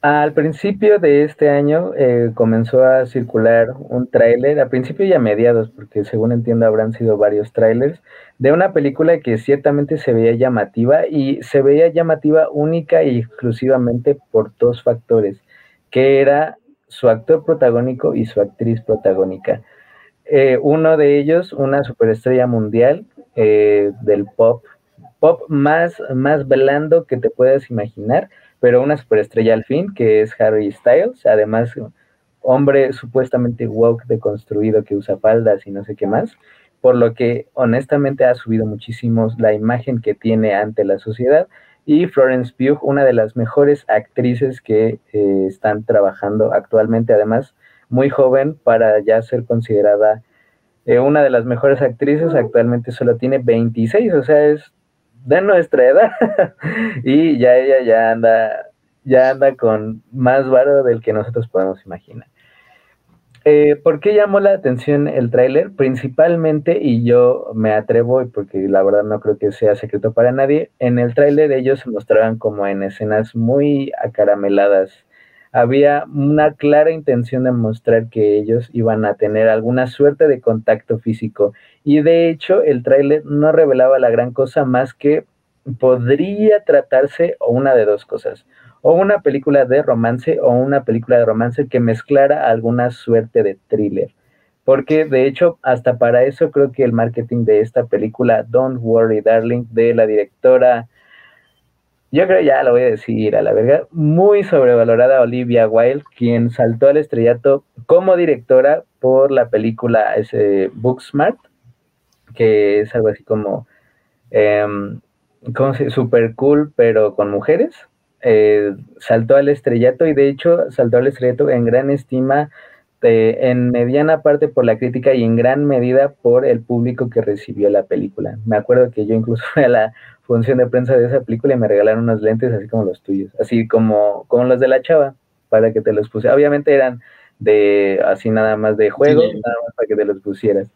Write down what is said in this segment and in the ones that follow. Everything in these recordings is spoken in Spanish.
Al principio de este año eh, comenzó a circular un tráiler, a principio y a mediados, porque según entiendo habrán sido varios tráilers, de una película que ciertamente se veía llamativa y se veía llamativa única y exclusivamente por dos factores, que era su actor protagónico y su actriz protagónica. Eh, uno de ellos, una superestrella mundial eh, del pop, pop más, más blando que te puedas imaginar, pero una superestrella al fin, que es Harry Styles, además hombre supuestamente woke deconstruido que usa faldas y no sé qué más, por lo que honestamente ha subido muchísimo la imagen que tiene ante la sociedad. Y Florence Pugh, una de las mejores actrices que eh, están trabajando actualmente, además muy joven para ya ser considerada eh, una de las mejores actrices, actualmente solo tiene 26, o sea, es de nuestra edad y ya ella ya anda ya anda con más varo del que nosotros podemos imaginar. Eh, ¿Por qué llamó la atención el tráiler? Principalmente, y yo me atrevo, porque la verdad no creo que sea secreto para nadie, en el tráiler ellos se mostraban como en escenas muy acarameladas, había una clara intención de mostrar que ellos iban a tener alguna suerte de contacto físico. Y de hecho, el tráiler no revelaba la gran cosa más que podría tratarse o una de dos cosas. O una película de romance o una película de romance que mezclara alguna suerte de thriller. Porque de hecho, hasta para eso creo que el marketing de esta película, Don't Worry Darling, de la directora yo creo ya lo voy a decir a la verga, muy sobrevalorada Olivia Wilde, quien saltó al estrellato como directora por la película ese Booksmart, que es algo así como, um, ¿cómo se Super cool, pero con mujeres. Eh, saltó al estrellato y de hecho saltó al estrellato en gran estima, en mediana parte por la crítica y en gran medida por el público que recibió la película. Me acuerdo que yo incluso fui a la función de prensa de esa película y me regalaron unos lentes así como los tuyos, así como, como los de la chava, para que te los pusiera. Obviamente eran de así nada más de juego, nada más para que te los pusieras.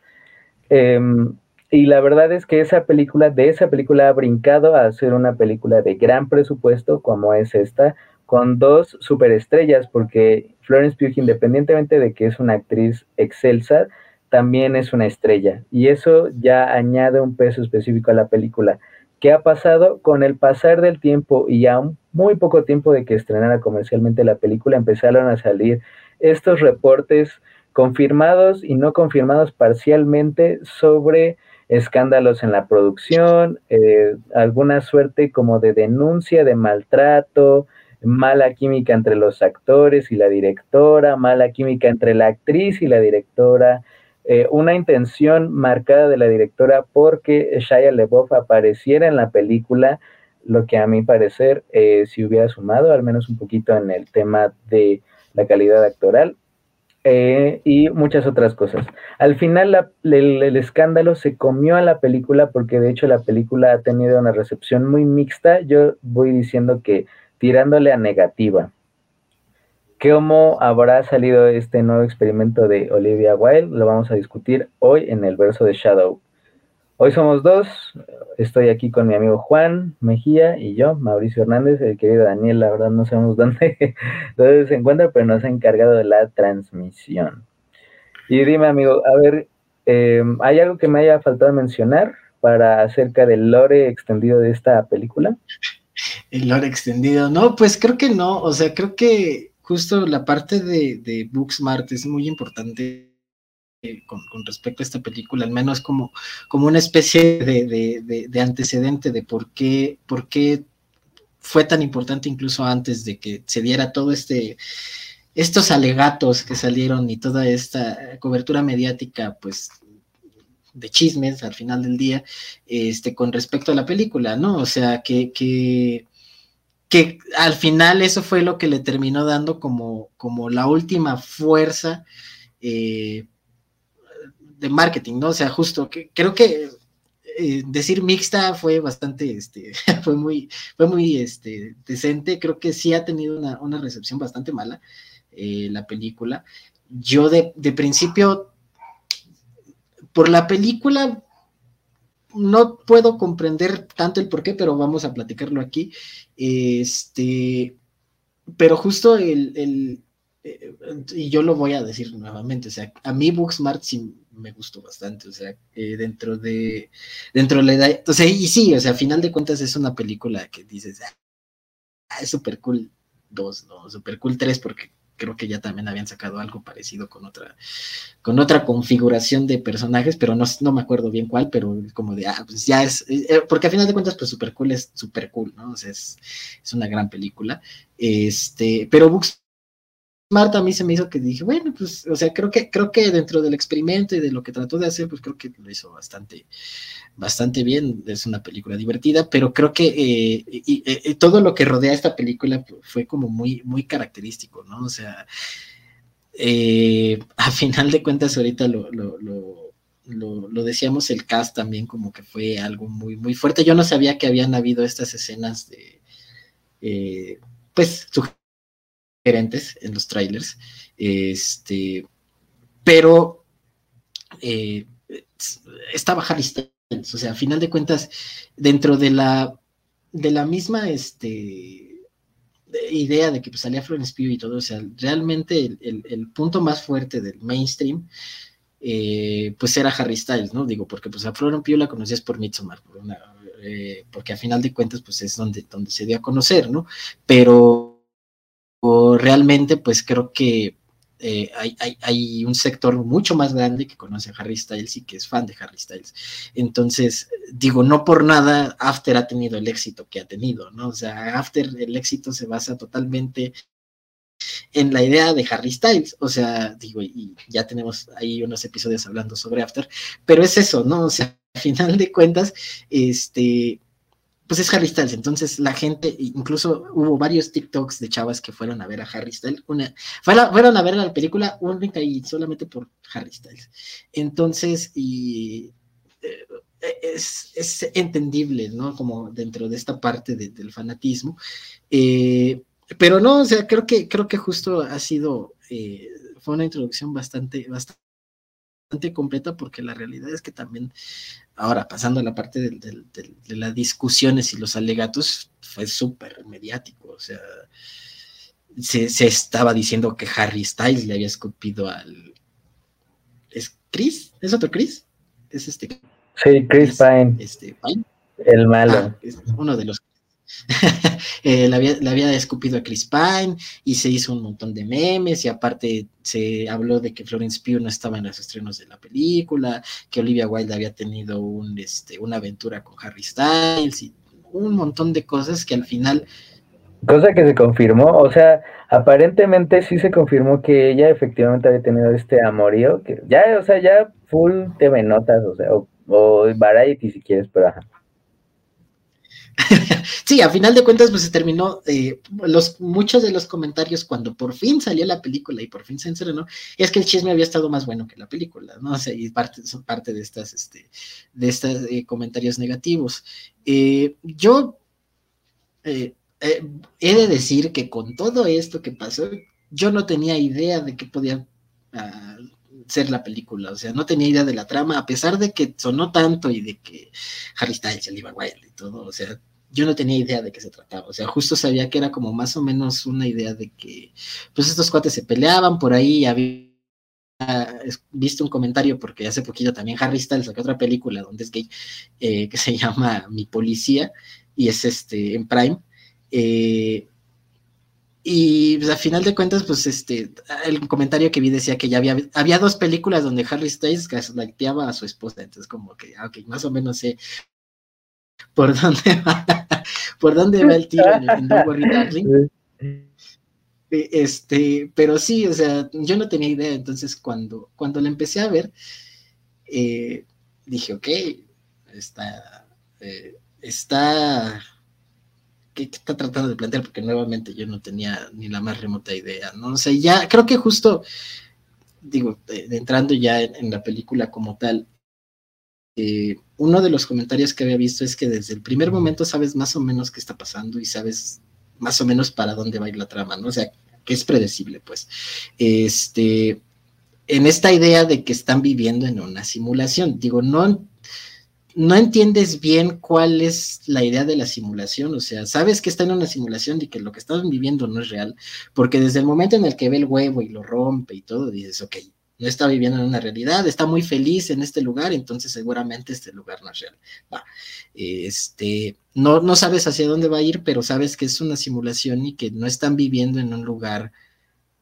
Em, y la verdad es que esa película, de esa película ha brincado a ser una película de gran presupuesto como es esta, con dos superestrellas, porque Florence Pugh, independientemente de que es una actriz excelsa, también es una estrella. Y eso ya añade un peso específico a la película. ¿Qué ha pasado? Con el pasar del tiempo y a muy poco tiempo de que estrenara comercialmente la película, empezaron a salir estos reportes confirmados y no confirmados parcialmente sobre escándalos en la producción, eh, alguna suerte como de denuncia de maltrato, mala química entre los actores y la directora, mala química entre la actriz y la directora, eh, una intención marcada de la directora porque Shia LeBoff apareciera en la película, lo que a mi parecer eh, si hubiera sumado al menos un poquito en el tema de la calidad actoral eh, y muchas otras cosas. Al final el, escándalo se comió a la película porque de hecho la película ha tenido una recepción muy mixta. Yo voy diciendo que tirándole a negativa. ¿Cómo habrá salido este nuevo experimento de Olivia Wilde? Lo vamos a discutir hoy en el verso de Shadow. Hoy somos dos, estoy aquí con mi amigo Juan Mejía y yo, Mauricio Hernández, el querido Daniel, la verdad no sabemos dónde, dónde se encuentra, pero nos ha encargado de la transmisión. Y dime amigo, a ver, em, ¿hay algo que me haya faltado mencionar para acerca del lore extendido de esta película? El lore extendido, no, pues creo que no, o sea, creo que justo la parte de, de Booksmart es muy importante eh, con, respecto a esta película, al menos como, como una especie de, antecedente de por qué, por qué fue tan importante incluso antes de que se diera todo este estos alegatos que salieron y toda esta cobertura mediática, pues de chismes al final del día, este, con respecto a la película, ¿no? O sea, que, que al final eso fue lo que le terminó dando como, como la última fuerza eh, de marketing, ¿no? O sea, justo, que, creo que eh, decir mixta fue bastante, este, fue muy, fue muy, este, decente, creo que sí ha tenido una, recepción bastante mala eh, la película. Yo de, de principio, por la película, no puedo comprender tanto el por qué, pero vamos a platicarlo aquí. Este, pero justo el, eh, y yo lo voy a decir nuevamente, o sea, a mí Booksmart sí me gustó bastante, o sea, eh, dentro de, dentro de la edad, o sea, y sí, o sea, a final de cuentas es una película que dices, ah, es super cool 2, no, super cool 3, porque creo que ya también habían sacado algo parecido con otra, con otra configuración de personajes, pero no, no me acuerdo bien cuál, pero como de, ah, pues ya es, eh, porque a final de cuentas, pues super cool es super cool, ¿no? O sea, es, es una gran película. Este, pero Books Marta a mí se me hizo que dije, bueno, pues, o sea, creo que, creo que dentro del experimento y de lo que trató de hacer, pues creo que lo hizo bastante, bastante bien. Es una película divertida, pero creo que eh, eh, todo lo que rodea esta película fue como muy, muy característico, ¿no? O sea, eh, a final de cuentas, ahorita lo, lo, lo, lo, decíamos, el cast también como que fue algo muy, muy fuerte. Yo no sabía que habían habido estas escenas de, pues, diferentes en los trailers. Este, pero eh, Harry Styles, o sea, a final de cuentas, dentro de la, de la misma este, idea de que pues, salía Florence Pugh y todo, o sea, realmente el, punto más fuerte del mainstream, eh, pues era Harry Styles, ¿no? Digo, porque pues a Florence Pugh la conocías por Midsommar, eh, porque a final de cuentas, pues es donde, donde se dio a conocer, ¿no? Pero realmente pues creo que eh, hay, un sector mucho más grande que conoce a Harry Styles y que es fan de Harry Styles. Entonces, digo, no por nada After ha tenido el éxito que ha tenido, ¿no? O sea, After el éxito se basa totalmente en la idea de Harry Styles, o sea, digo, y ya tenemos ahí unos episodios hablando sobre After, pero es eso, ¿no? O sea, al final de cuentas, este, pues es Harry Styles. Entonces la gente, incluso hubo varios TikToks de chavas que fueron a ver a Harry Styles, una, fueron a ver la película única y solamente por Harry Styles. Entonces, y eh, es, entendible, ¿no? Como dentro de esta parte del fanatismo. Eh, pero no, o sea, creo que, creo que justo ha sido, eh, fue una introducción bastante, bastante completa porque la realidad es que también, ahora pasando a la parte de, las discusiones y los alegatos, fue súper mediático, o sea, se, estaba diciendo que Harry Styles le había escupido al... ¿Es Chris? ¿Es otro Chris? Es este... Sí, Chris Pine. Este, Pine. El malo. Ah, es uno de los eh, le, había, escupido a Chris Pine y se hizo un montón de memes y aparte se habló de que Florence Pugh no estaba en los estrenos de la película, que Olivia Wilde había tenido un, este, una aventura con Harry Styles y un montón de cosas que al final... Cosa que se confirmó, o sea, aparentemente sí se confirmó que ella efectivamente había tenido este amorío, que ya, o sea, ya full TV notas, o sea, o, o variety si quieres, pero ajá. sí, a final de cuentas, pues se terminó. Eh, los, muchos de los comentarios cuando por fin salió la película y por fin se estrenó, es que el chisme había estado más bueno que la película, ¿no? O sea, y parte, son parte de estas, estos eh, comentarios negativos. Eh, yo he de decir que con todo esto que pasó, yo no tenía idea de que podía ah, ser la película, o sea, no tenía idea de la trama, a pesar de que sonó tanto y de que Harry Styles, Oliver Wilde y todo, o sea, yo no tenía idea de qué se trataba, o sea, justo sabía que era como más o menos una idea de que, pues estos cuates se peleaban por ahí, había visto un comentario porque hace poquito también Harry Styles sacó otra película donde es eh, que se llama Mi Policía y es este en Prime eh, y pues, a final de cuentas, pues este, el comentario que vi decía que ya había, había dos películas donde Harry Styles gaslighteaba a su esposa, entonces como que, ah, ok, más o menos sé por dónde va, por dónde va el tiro en, en Darling. Este, pero sí, o sea, yo no tenía idea, entonces cuando, cuando la empecé a ver, eh, dije, ok, está, eh, está que, está tratando de plantear, porque nuevamente yo no tenía ni la más remota idea, ¿no? O sea, ya creo que justo, digo, entrando ya en, la película como tal, eh, uno de los comentarios que había visto es que desde el primer momento sabes más o menos qué está pasando y sabes más o menos para dónde va a ir la trama, ¿no? O sea, que es predecible, pues. Este, en esta idea de que están viviendo en una simulación, digo, no no entiendes bien cuál es la idea de la simulación, o sea, sabes que está en una simulación y que lo que estás viviendo no es real, porque desde el momento en el que ve el huevo y lo rompe y todo, dices, ok, no está viviendo en una realidad, está muy feliz en este lugar, entonces seguramente este lugar no es real. Va. Este, no, no sabes hacia dónde va a ir, pero sabes que es una simulación y que no están viviendo en un lugar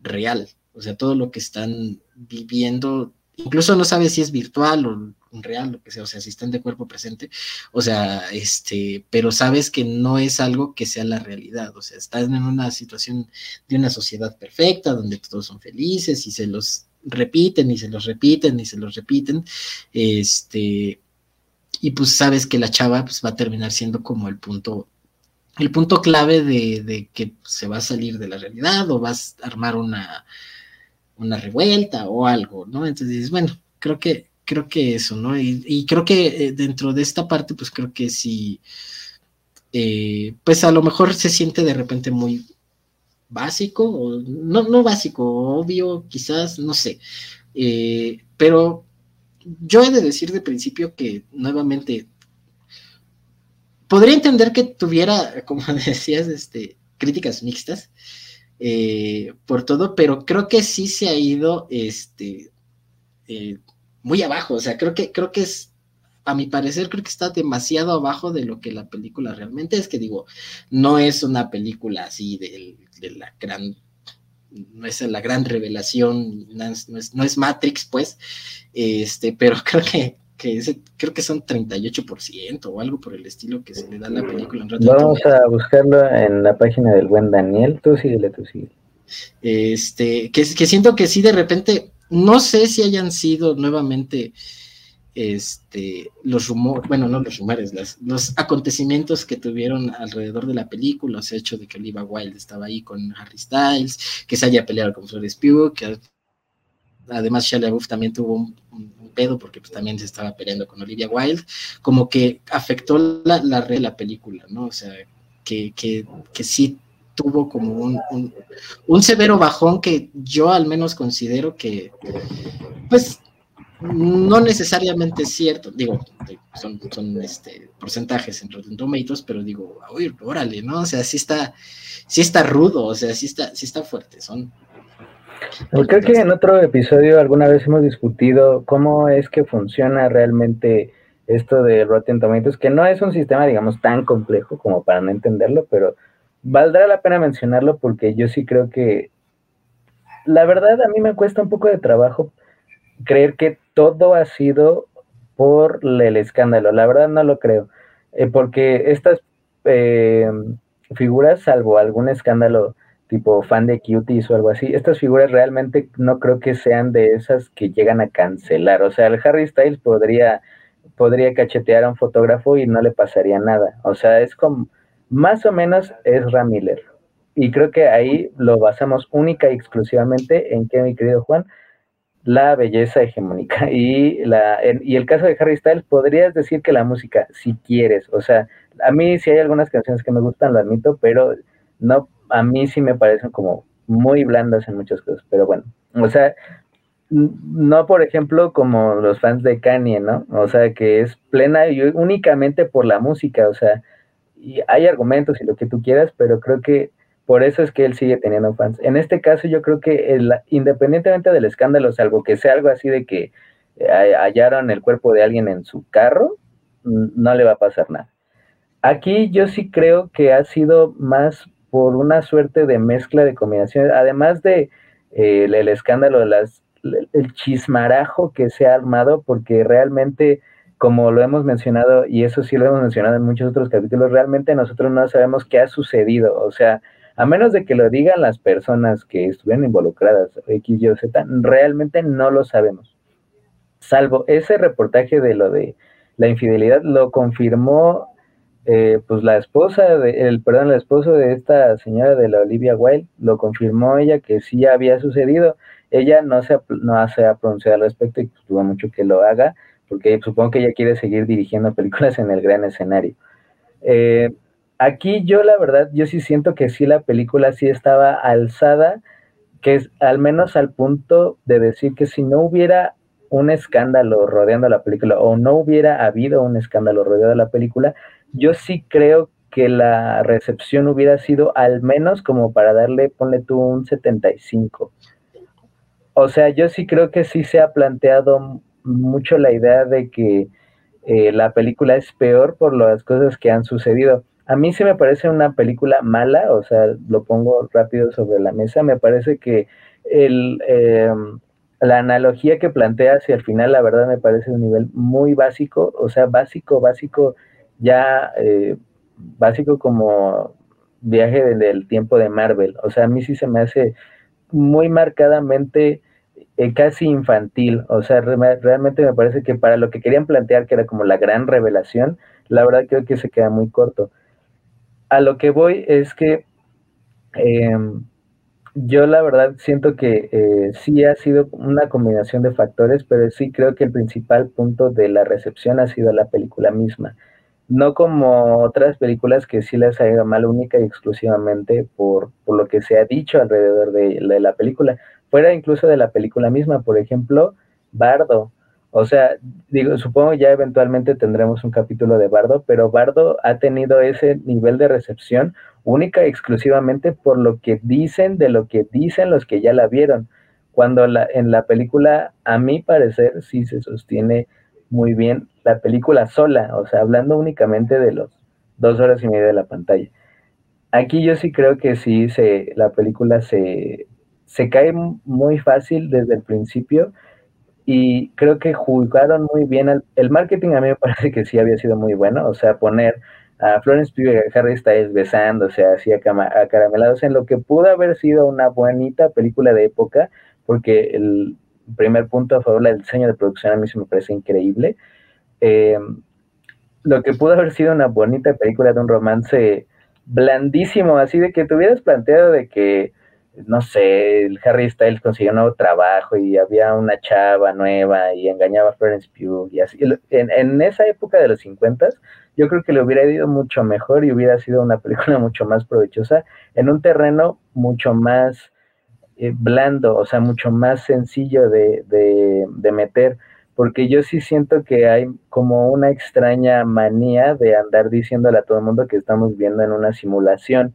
real. O sea, todo lo que están viviendo, incluso no sabes si es virtual o real, lo que sea, o sea, si están de cuerpo presente, o sea, este, pero sabes que no es algo que sea la realidad, o sea, están en una situación de una sociedad perfecta, donde todos son felices y se los repiten y se los repiten y se los repiten, este, y pues sabes que la chava pues va a terminar siendo como el punto, el punto clave de, que se va a salir de la realidad o vas a armar una, una revuelta o algo, ¿no? Entonces, bueno, creo que, creo que eso, ¿no? Y, creo que eh, dentro de esta parte, pues creo que sí, eh, pues a lo mejor se siente de repente muy, básico, o no, no básico, obvio, quizás, no sé. Eh, pero yo he de decir de principio que nuevamente podría entender que tuviera, como decías, este, críticas mixtas por todo, pero creo que sí se ha ido este, muy abajo. O sea, creo que, creo que es a mi parecer creo que está demasiado abajo de lo que la película realmente es, que digo, no es una película así de, la gran, no es la gran revelación, no es, no es, Matrix, pues, este, pero creo que, creo que son 38% o algo por el estilo que se le da a la película. Vamos a buscarlo en la página del buen Daniel, tú síguele, tú síguele. Este, que, que siento que sí de repente, no sé si hayan sido nuevamente este, los rumores, bueno, no los rumores, los acontecimientos que tuvieron alrededor de la película, o sea, hecho de que Olivia Wilde estaba ahí con Harry Styles, que se haya peleado con Flores Pugh, que además Shia LaBeouf también tuvo un, pedo porque pues, también se estaba peleando con Olivia Wilde, como que afectó la, la red de la película, ¿no? O sea, que, que, que sí tuvo como un, un, severo bajón que yo al menos considero que, pues, no necesariamente es cierto, digo, son, son este, porcentajes en Rotten Tomatoes, pero digo, uy, órale, ¿no? O sea, sí está, sí está rudo, o sea, sí está, sí está fuerte, son... Pues creo que en otro episodio alguna vez hemos discutido cómo es que funciona realmente esto de Rotten Tomatoes, que no es un sistema, digamos, tan complejo como para no entenderlo, pero valdrá la pena mencionarlo porque yo sí creo que, la verdad, a mí me cuesta un poco de trabajo creer que todo ha sido por el escándalo. La verdad no lo creo, eh, porque estas eh, figuras, salvo algún escándalo tipo fan de cuties o algo así, estas figuras realmente no creo que sean de esas que llegan a cancelar. O sea, el Harry Styles podría, podría cachetear a un fotógrafo y no le pasaría nada. O sea, es como, más o menos es Miller. Y creo que ahí lo basamos única y exclusivamente en que, mi querido Juan, la belleza hegemónica. Y, la, y el caso de Harry Styles, podrías decir que la música, si quieres, o sea, a mí sí hay algunas canciones que me gustan, lo admito, pero no, a mí sí me parecen como muy blandas en muchas cosas, pero bueno, o sea, no por ejemplo como los fans de Kanye, ¿no? O sea, que es plena y únicamente por la música, o sea, y hay argumentos y lo que tú quieras, pero creo que por eso es que él sigue teniendo fans. En este caso yo creo que independientemente del escándalo, salvo que sea algo así de que eh, hallaron el cuerpo de alguien en su carro, no le va a pasar nada. Aquí yo sí creo que ha sido más por una suerte de mezcla de combinaciones, además de eh, el, escándalo, las, el chismarajo que se ha armado, porque realmente, como lo hemos mencionado, y eso sí lo hemos mencionado en muchos otros capítulos, realmente nosotros no sabemos qué ha sucedido. O sea, a menos de que lo digan las personas que estuvieron involucradas, X, Y Z, realmente no lo sabemos. Salvo ese reportaje de lo de la infidelidad, lo confirmó eh, pues la esposa, de, el, perdón, el esposo de esta señora de la Olivia Wilde, lo confirmó ella que sí había sucedido. Ella no se, no se ha pronunciado al respecto y pues, duda mucho que lo haga, porque supongo que ella quiere seguir dirigiendo películas en el gran escenario. Eh, Aquí yo la verdad, yo sí siento que sí la película sí estaba alzada, que es al menos al punto de decir que si no hubiera un escándalo rodeando la película o no hubiera habido un escándalo rodeando la película, yo sí creo que la recepción hubiera sido al menos como para darle, ponle tú un 75. O sea, yo sí creo que sí se ha planteado mucho la idea de que eh, la película es peor por las cosas que han sucedido. A mí sí me parece una película mala, o sea, lo pongo rápido sobre la mesa, me parece que el, em, la analogía que plantea hacia el final, la verdad me parece un nivel muy básico, o sea, básico, básico, ya eh, básico como viaje del tiempo de Marvel, o sea, a mí sí se me hace muy marcadamente eh, casi infantil, o sea, realmente me parece que para lo que querían plantear, que era como la gran revelación, la verdad creo que se queda muy corto. A lo que voy es que em, yo la verdad siento que eh, sí ha sido una combinación de factores, pero sí creo que el principal punto de la recepción ha sido la película misma. No como otras películas que sí les ha ido mal única y exclusivamente por, por lo que se ha dicho alrededor de, de la película, fuera incluso de la película misma. Por ejemplo, Bardo. O sea, digo, supongo ya eventualmente tendremos un capítulo de Bardo, pero Bardo ha tenido ese nivel de recepción única y exclusivamente por lo que dicen, de lo que dicen los que ya la vieron. Cuando la, en la película, a mi parecer, sí se sostiene muy bien la película sola, o sea, hablando únicamente de los dos horas y media de la pantalla. Aquí yo sí creo que sí se, la película se, se cae muy fácil desde el principio y creo que jugaron muy bien. El, marketing a mí me parece que sí había sido muy bueno, o sea, poner a Florence Pugh y a Harry Styles besándose así acaramelados en lo que pudo haber sido una bonita película de época, porque el primer punto a favor del diseño de producción a mí se me parece increíble. Eh, lo que pudo haber sido una bonita película de un romance blandísimo, así de que te hubieras planteado de que no sé, el Harry Styles consiguió un nuevo trabajo y había una chava nueva y engañaba a Florence Pugh y así. En, esa época de los 50 yo creo que le hubiera ido mucho mejor y hubiera sido una película mucho más provechosa en un terreno mucho más eh, blando, o sea, mucho más sencillo de, de meter, porque yo sí siento que hay como una extraña manía de andar diciéndole a todo el mundo que estamos viendo en una simulación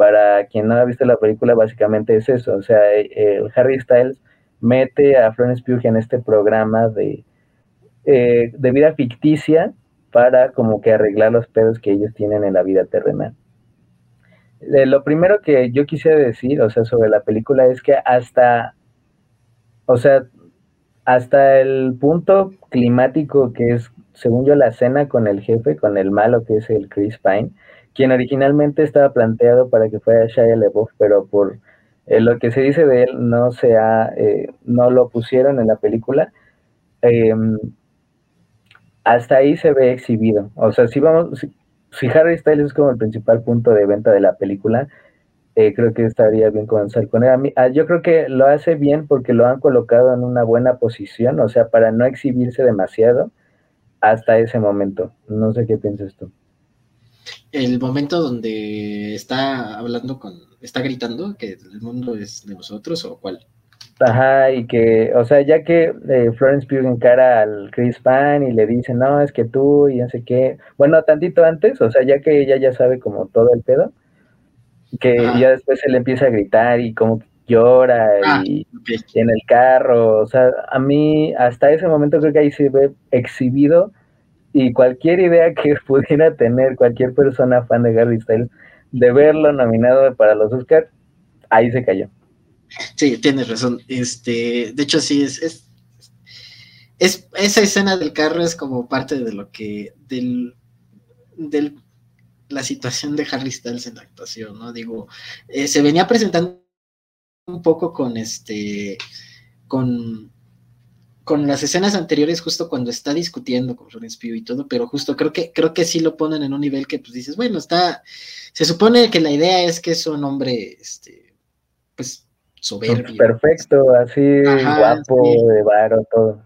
para quien no ha visto la película, básicamente es eso. O sea, el Harry Styles mete a Florence Pugh en este programa de, eh, de vida ficticia para como que arreglar los pedos que ellos tienen en la vida terrenal. Eh, lo primero que yo quisiera decir, o sea, sobre la película es que hasta, o sea, hasta el punto climático que es, según yo, la cena con el jefe, con el malo que es el Chris Pine, quien originalmente estaba planteado para que fuera Shia LaBeouf, pero por eh, lo que se dice de él no se ha, eh, no lo pusieron en la película. Em, hasta ahí se ve exhibido. O sea, si vamos, si, Harry Styles es como el principal punto de venta de la película, eh, creo que estaría bien comenzar con él. Ah, yo creo que lo hace bien porque lo han colocado en una buena posición, o sea, para no exhibirse demasiado hasta ese momento. No sé qué piensas tú el momento donde está hablando con, está gritando que el mundo es de nosotros o cuál? Ajá, y que, o sea, ya que eh, Florence Pugh encara al Chris Pan y le dice, no, es que tú y no sé qué, bueno, tantito antes, o sea, ya que ella ya sabe como todo el pedo, que ya después se le empieza a gritar y como llora ah, y, y, en el carro, o sea, a mí hasta ese momento creo que ahí se ve exhibido y cualquier idea que pudiera tener cualquier persona fan de Harry Styles de verlo nominado para los Oscars, ahí se cayó. Sí, tienes razón. Este, de hecho, sí, es, es, es, esa escena del carro es como parte de lo que, del, del la situación de Harry Styles en la actuación, ¿no? Digo, eh, se venía presentando un poco con este, con con las escenas anteriores, justo cuando está discutiendo con Florence Pugh y todo, pero justo creo que, creo que sí lo ponen en un nivel que pues dices, bueno, está, se supone que la idea es que es un hombre, este, pues, soberbio. Perfecto, así, guapo, de varo, todo.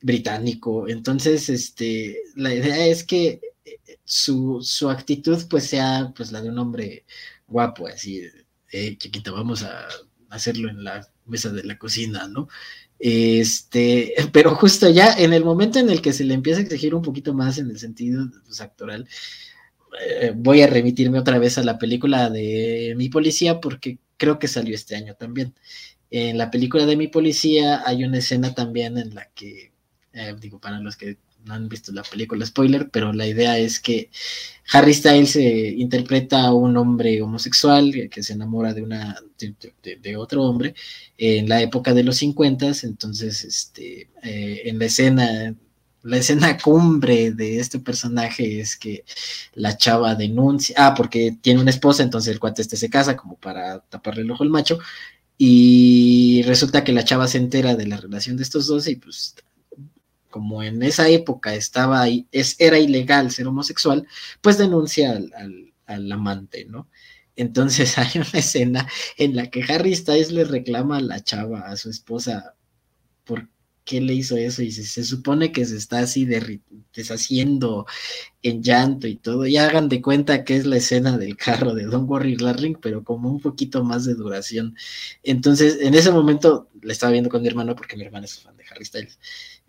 Británico. Entonces, este, la idea es que eh, su, su actitud, pues, sea, pues, la de un hombre guapo, así, eh, chiquito, vamos a hacerlo en la mesa de la cocina, ¿no? Este, pero justo ya en el momento en el que se le empieza a exigir un poquito más en el sentido pues, actoral, eh, voy a remitirme otra vez a la película de Mi Policía porque creo que salió este año también. En la película de Mi Policía hay una escena también en la que, eh, digo, para los que no han visto la película, spoiler, pero la idea es que Harry Styles eh, interpreta a un hombre homosexual que se enamora de una de, otro hombre en la época de los 50, entonces este, eh, en la escena la escena cumbre de este personaje es que la chava denuncia, ah, porque tiene una esposa, entonces el cuate este se casa como para taparle el ojo al macho, y resulta que la chava se entera de la relación de estos dos y pues como en esa época estaba es, era ilegal ser homosexual, pues denuncia al, al, amante, ¿no? Entonces hay una escena en la que Harry Styles le reclama a la chava, a su esposa, por qué le hizo eso y se, supone que se está así deshaciendo en llanto y todo. Y hagan de cuenta que es la escena del carro de Don't Worry Darling, pero como un poquito más de duración. Entonces, en ese momento la estaba viendo con mi hermano porque mi hermano es fan de Harry Styles.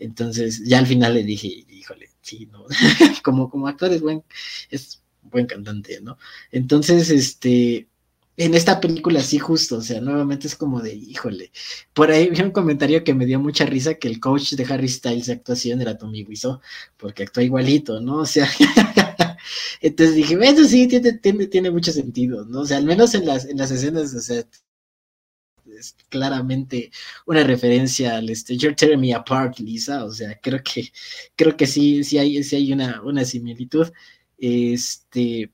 Entonces, ya al final le dije, híjole, sí, ¿no? como, como actor es buen, es buen cantante, ¿no? Entonces, este, en esta película sí justo, o sea, nuevamente es como de, híjole, por ahí vi un comentario que me dio mucha risa que el coach de Harry Styles de actuación era Tommy Wiseau, porque actúa igualito, ¿no? O sea, entonces dije, eso sí, tiene, tiene, tiene mucho sentido, ¿no? O sea, al menos en las, en las escenas, o sea, es claramente una referencia al este, You're Tearing Me Apart, Lisa, o sea, creo que, creo que sí, sí hay, sí hay una, una similitud, este,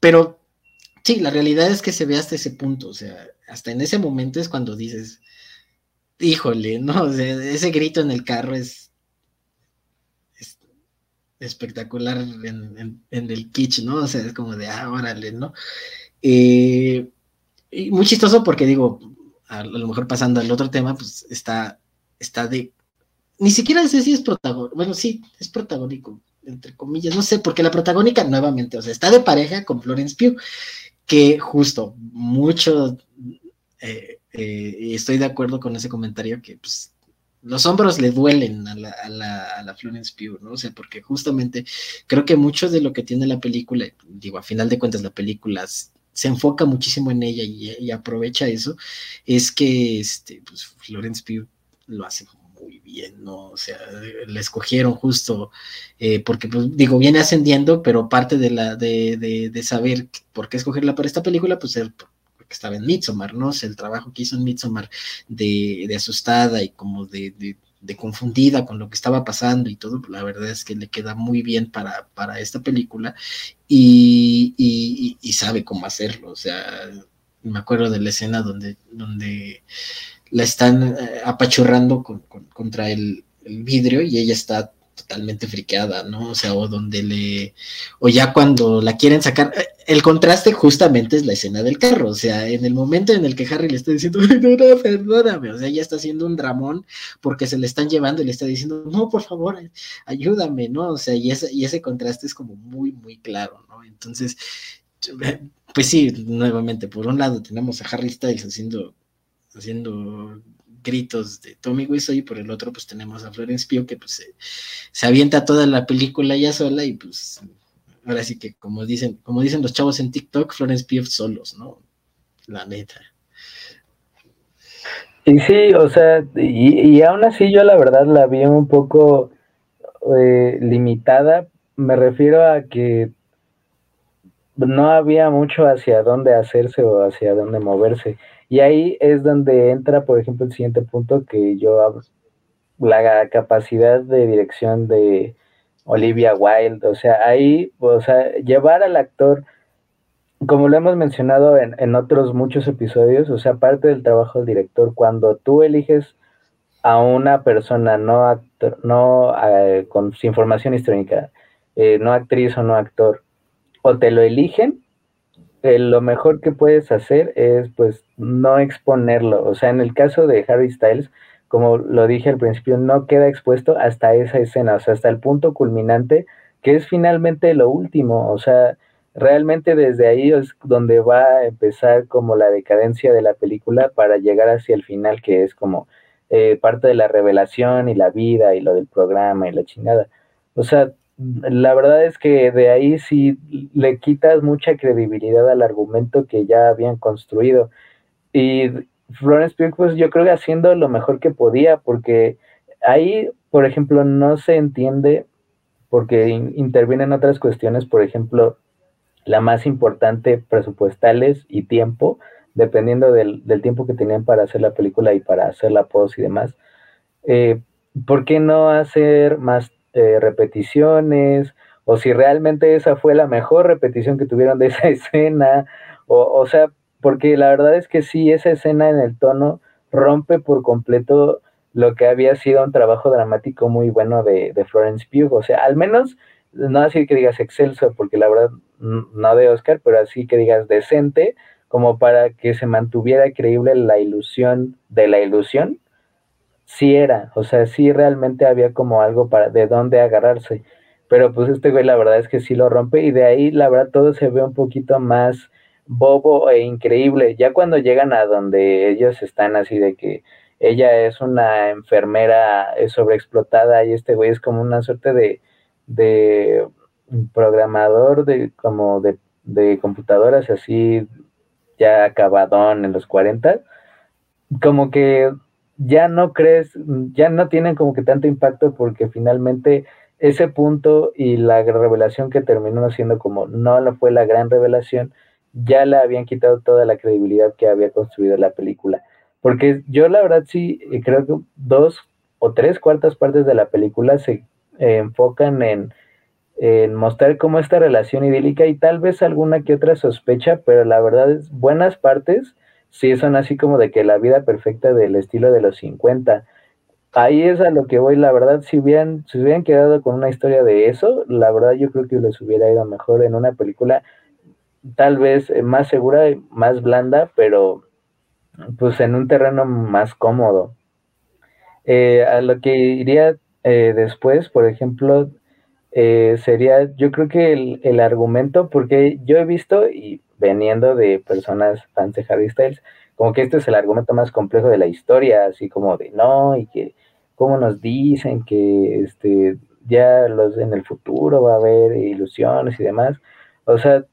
pero sí, la realidad es que se ve hasta ese punto, o sea, hasta en ese momento es cuando dices, híjole, ¿no? O sea, ese grito en el carro es, espectacular en, el kitsch, ¿no? O sea, es como de, ah, órale, ¿no? Eh, y muy chistoso porque digo, a, lo mejor pasando al otro tema, pues está, está de, ni siquiera sé si es protagónico, bueno, sí, es protagónico, entre comillas, no sé, porque la protagónica nuevamente, o sea, está de pareja con Florence Pugh, que justo, mucho, eh, eh, estoy de acuerdo con ese comentario que pues, los hombros le duelen a la, a, la, a la, Florence Pugh, ¿no? O sea, porque justamente creo que mucho de lo que tiene la película, digo, a final de cuentas la película se enfoca muchísimo en ella y, aprovecha eso, es que este, pues, Florence Pugh lo hace muy bien, ¿no? O sea, la escogieron justo eh, porque, pues, digo, viene ascendiendo, pero parte de la de, de, de, saber por qué escogerla para esta película, pues porque estaba en Midsommar, ¿no? O sea, el trabajo que hizo en Midsommar de, de asustada y como de, de, confundida con lo que estaba pasando y todo, pues, la verdad es que le queda muy bien para, para esta película y, y, sabe cómo hacerlo, o sea, me acuerdo de la escena donde, donde la están eh, apachurrando contra el, vidrio y ella está totalmente friqueada, ¿no? O sea, o donde le, o ya cuando la quieren sacar, eh, el contraste justamente es la escena del carro, o sea, en el momento en el que Harry le está diciendo, no, perdóname, o sea, ella está haciendo un dramón porque se le están llevando y le está diciendo, no, por favor, ayúdame, ¿no? O sea, y ese, y ese contraste es como muy, muy claro, ¿no? Entonces, pues sí, nuevamente, por un lado tenemos a Harry Styles haciendo haciendo gritos de Tommy Wiseau y por el otro pues tenemos a Florence Pugh que pues se, avienta toda la película ya sola y pues ahora sí que como dicen, como dicen los chavos en TikTok, Florence Pugh solos, ¿no? La neta. Y sí, o sea, y, y aún así yo la verdad la vi un poco eh, limitada, me refiero a que no había mucho hacia dónde hacerse o hacia dónde moverse. Y ahí es donde entra, por ejemplo, el siguiente punto que yo la capacidad de dirección de Olivia Wilde. O sea, ahí, o sea, llevar al actor, como lo hemos mencionado en, en otros muchos episodios, o sea, parte del trabajo del director, cuando tú eliges a una persona no actor, no eh, con sin formación histórica, eh, no actriz o no actor, o te lo eligen, eh, lo mejor que puedes hacer es pues no exponerlo. O sea, en el caso de Harry Styles, como lo dije al principio, no queda expuesto hasta esa escena, o sea, hasta el punto culminante, que es finalmente lo último. O sea, realmente desde ahí es donde va a empezar como la decadencia de la película para llegar hacia el final, que es como eh, parte de la revelación y la vida y lo del programa y la chingada. O sea, la verdad es que de ahí sí le quitas mucha credibilidad al argumento que ya habían construido. Y Florence Pugh, pues yo creo que haciendo lo mejor que podía, porque ahí, por ejemplo, no se entiende, porque intervienen otras cuestiones, por ejemplo, la más importante, presupuestales y tiempo, dependiendo del, tiempo que tenían para hacer la película y para hacer la post y demás. Eh, ¿Por qué no hacer más eh, repeticiones? O si realmente esa fue la mejor repetición que tuvieron de esa escena. O, o sea, porque la verdad es que sí, esa escena en el tono rompe por completo lo que había sido un trabajo dramático muy bueno de, de Florence Pugh. O sea, al menos, no así que digas excelso, porque la verdad no de Oscar, pero así que digas decente, como para que se mantuviera creíble la ilusión de la ilusión. Sí era, o sea, sí realmente había como algo para de dónde agarrarse. Pero pues este güey la verdad es que sí lo rompe y de ahí la verdad todo se ve un poquito más bobo e increíble. Ya cuando llegan a donde ellos están así de que ella es una enfermera sobreexplotada y este güey es como una suerte de, de programador de como de, de computadoras así ya acabadón en los 40, como que ya no crees, ya no tienen como que tanto impacto porque finalmente ese punto y la revelación que terminó siendo como no fue la gran revelación, ya le habían quitado toda la credibilidad que había construido la película. Porque yo la verdad sí eh, creo que dos o tres cuartas partes de la película se eh, enfocan en, en, mostrar cómo esta relación idílica y tal vez alguna que otra sospecha, pero la verdad es buenas partes sí son así como de que la vida perfecta del estilo de los 50. Ahí es a lo que voy, la verdad, si hubieran, si hubieran quedado con una historia de eso, la verdad yo creo que les hubiera ido mejor en una película tal vez eh, más segura y más blanda, pero pues en un terreno más cómodo. Eh, a lo que iría eh, después, por ejemplo, sería, yo creo que el, el, argumento, porque yo he visto, y veniendo de personas fans de Harry Styles, como que este es el argumento más complejo de la historia, así como de no, y que como nos dicen que este ya los en el futuro va a haber ilusiones y demás. O sea,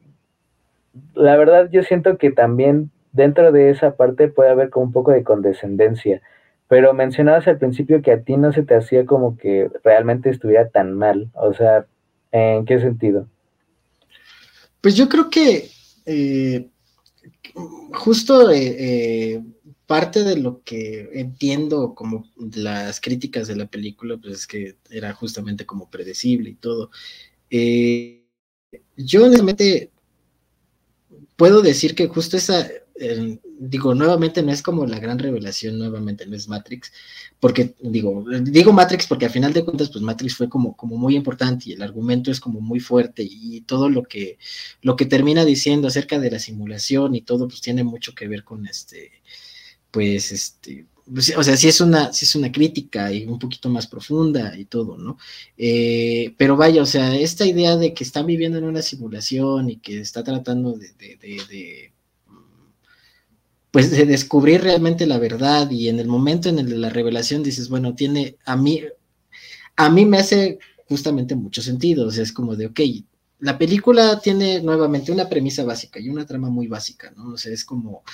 la verdad yo siento que también dentro de esa parte puede haber como un poco de condescendencia, pero mencionabas al principio que a ti no se te hacía como que realmente estuviera tan mal, o sea, ¿en qué sentido? Pues yo creo que eh, justo eh, eh, parte de lo que entiendo como las críticas de la película, pues es que era justamente como predecible y todo. yo honestamente puedo decir que justo esa, digo, nuevamente no es como la gran revelación, nuevamente no es Matrix, porque digo, digo Matrix porque al final de cuentas, pues Matrix fue como, como muy importante y el argumento es como muy fuerte y todo lo que, lo que termina diciendo acerca de la simulación y todo, pues tiene mucho que ver con este, pues este, pues, o sea, sí es una, sí es una crítica y un poquito más profunda y todo, ¿no? Eh, pero vaya, o sea, esta idea de que están viviendo en una simulación y que está tratando de, pues de descubrir realmente la verdad y en el momento en el de la revelación dices, bueno, tiene a mí, a mí me hace justamente mucho sentido, o sea, es como de, ok, la película tiene nuevamente una premisa básica y una trama muy básica, ¿no? O sea, es como